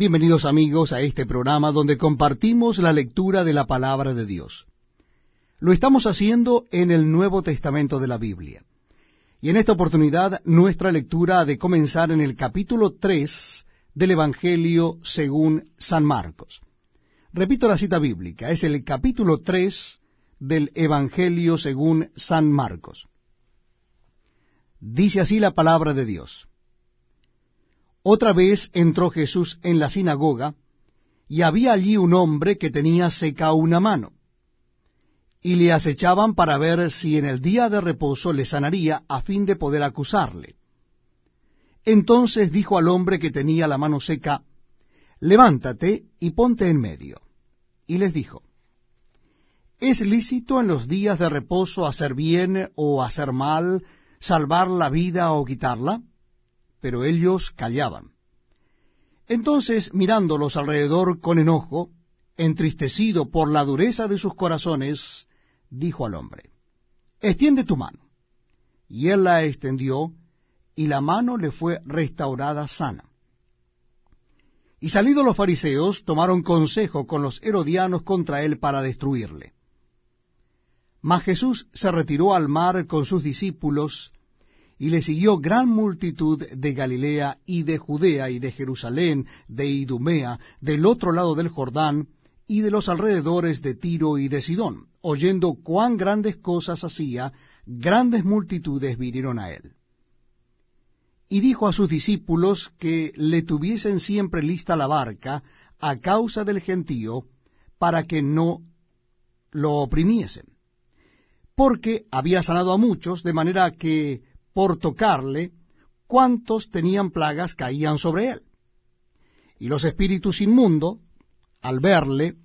Bienvenidos amigos a este programa donde compartimos la lectura de la palabra de Dios. Lo estamos haciendo en el Nuevo Testamento de la Biblia. Y en esta oportunidad nuestra lectura ha de comenzar en el capítulo 3 del Evangelio según San Marcos. Repito la cita bíblica, es el capítulo 3 del Evangelio según San Marcos. Dice así la palabra de Dios. Otra vez entró Jesús en la sinagoga, y había allí un hombre que tenía seca una mano. Y le acechaban para ver si en el día de reposo le sanaría a fin de poder acusarle. Entonces dijo al hombre que tenía la mano seca, Levántate y ponte en medio. Y les dijo, ¿Es lícito en los días de reposo hacer bien o hacer mal, salvar la vida o quitarla? Pero ellos callaban. Entonces, mirándolos alrededor con enojo, entristecido por la dureza de sus corazones, dijo al hombre, Extiende tu mano. Y él la extendió, y la mano le fue restaurada sana. Y salidos los fariseos, tomaron consejo con los herodianos contra él para destruirle. Mas Jesús se retiró al mar con sus discípulos, y le siguió gran multitud de Galilea y de Judea y de Jerusalén, de Idumea, del otro lado del Jordán, y de los alrededores de Tiro y de Sidón. Oyendo cuán grandes cosas hacía, grandes multitudes vinieron a él. Y dijo a sus discípulos que le tuviesen siempre lista la barca a causa del gentío, para que no lo oprimiesen. Porque había sanado a muchos, de manera que por tocarle, cuantos tenían plagas caían sobre él. Y los espíritus inmundos, al verle,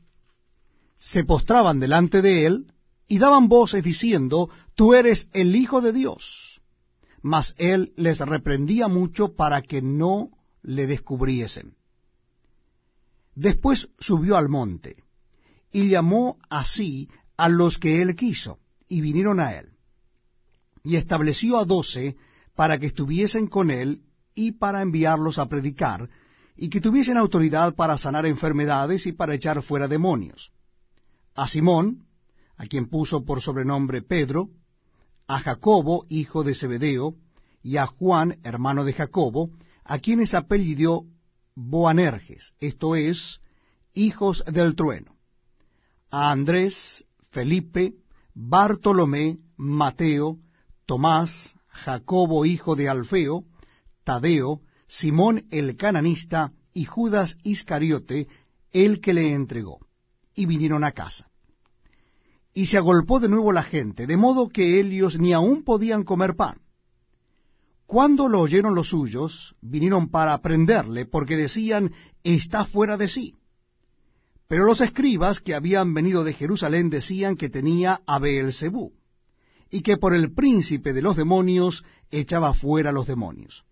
se postraban delante de él y daban voces diciendo, Tú eres el Hijo de Dios. Mas él les reprendía mucho para que no le descubriesen. Después subió al monte y llamó así a los que él quiso, y vinieron a él y estableció a doce para que estuviesen con él y para enviarlos a predicar, y que tuviesen autoridad para sanar enfermedades y para echar fuera demonios. A Simón, a quien puso por sobrenombre Pedro, a Jacobo, hijo de Zebedeo, y a Juan, hermano de Jacobo, a quienes apellidó Boanerges, esto es, hijos del trueno, a Andrés, Felipe, Bartolomé, Mateo, Tomás, Jacobo hijo de Alfeo, Tadeo, Simón el cananista y Judas Iscariote, el que le entregó, y vinieron a casa. Y se agolpó de nuevo la gente, de modo que ellos ni aún podían comer pan. Cuando lo oyeron los suyos, vinieron para prenderle, porque decían, está fuera de sí. Pero los escribas que habían venido de Jerusalén decían que tenía a Beelzebú y que por el príncipe de los demonios echaba fuera los demonios.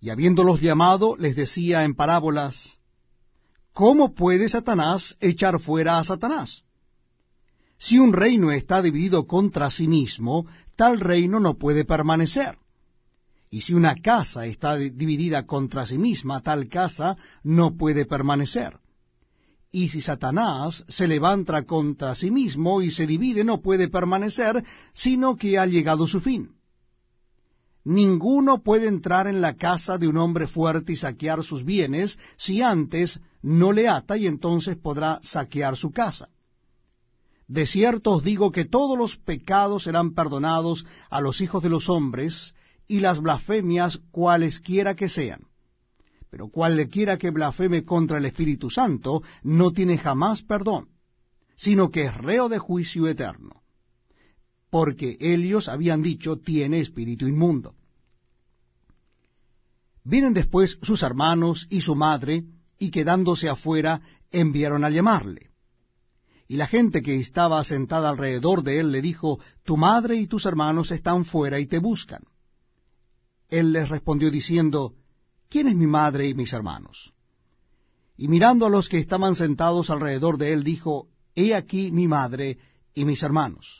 Y habiéndolos llamado, les decía en parábolas, ¿Cómo puede Satanás echar fuera a Satanás? Si un reino está dividido contra sí mismo, tal reino no puede permanecer. Y si una casa está dividida contra sí misma, tal casa no puede permanecer. Y si Satanás se levanta contra sí mismo y se divide, no puede permanecer, sino que ha llegado su fin. Ninguno puede entrar en la casa de un hombre fuerte y saquear sus bienes, si antes no le ata y entonces podrá saquear su casa. De cierto os digo que todos los pecados serán perdonados a los hijos de los hombres, y las blasfemias cualesquiera que sean pero cualquiera que blasfeme contra el Espíritu Santo no tiene jamás perdón, sino que es reo de juicio eterno, porque ellos habían dicho tiene espíritu inmundo. Vienen después sus hermanos y su madre, y quedándose afuera, enviaron a llamarle. Y la gente que estaba sentada alrededor de él le dijo, Tu madre y tus hermanos están fuera y te buscan. Él les respondió diciendo, ¿quién es mi madre y mis hermanos? Y mirando a los que estaban sentados alrededor de él, dijo, He aquí mi madre y mis hermanos.